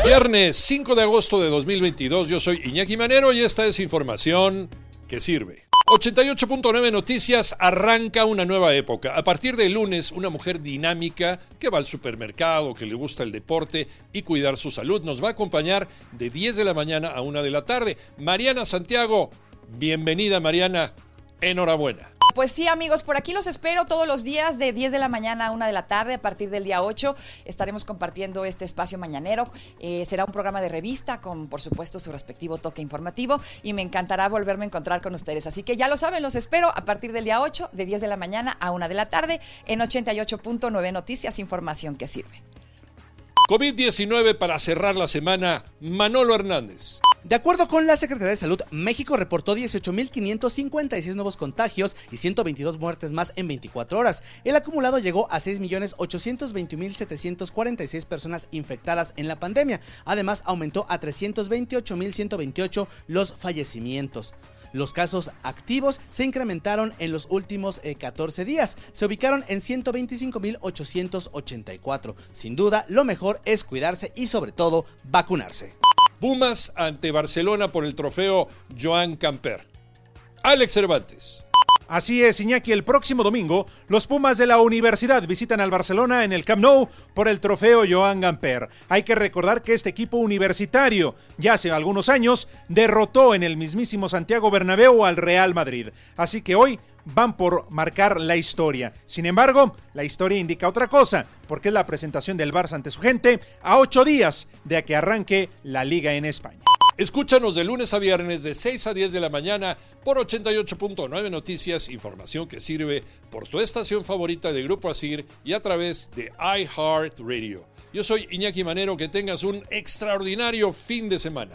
Viernes 5 de agosto de 2022, yo soy Iñaki Manero y esta es información que sirve. 88.9 Noticias arranca una nueva época. A partir de lunes, una mujer dinámica que va al supermercado, que le gusta el deporte y cuidar su salud, nos va a acompañar de 10 de la mañana a 1 de la tarde. Mariana Santiago, bienvenida Mariana, enhorabuena. Pues sí, amigos, por aquí los espero todos los días de 10 de la mañana a 1 de la tarde. A partir del día 8 estaremos compartiendo este espacio mañanero. Eh, será un programa de revista con, por supuesto, su respectivo toque informativo y me encantará volverme a encontrar con ustedes. Así que ya lo saben, los espero a partir del día 8 de 10 de la mañana a 1 de la tarde en 88.9 Noticias, información que sirve. COVID-19 para cerrar la semana, Manolo Hernández. De acuerdo con la Secretaría de Salud, México reportó 18.556 nuevos contagios y 122 muertes más en 24 horas. El acumulado llegó a 6.821.746 personas infectadas en la pandemia. Además, aumentó a 328.128 los fallecimientos. Los casos activos se incrementaron en los últimos 14 eh, días. Se ubicaron en 125.884. Sin duda, lo mejor es cuidarse y sobre todo vacunarse. Pumas ante Barcelona por el trofeo Joan Camper. Alex Cervantes. Así es, Iñaki, el próximo domingo los Pumas de la Universidad visitan al Barcelona en el Camp Nou por el trofeo Joan Gamper. Hay que recordar que este equipo universitario ya hace algunos años derrotó en el mismísimo Santiago Bernabéu al Real Madrid. Así que hoy van por marcar la historia. Sin embargo, la historia indica otra cosa, porque es la presentación del Barça ante su gente a ocho días de que arranque la liga en España. Escúchanos de lunes a viernes de 6 a 10 de la mañana por 88.9 Noticias, información que sirve por tu estación favorita de Grupo Asir y a través de iHeartRadio. Yo soy Iñaki Manero, que tengas un extraordinario fin de semana.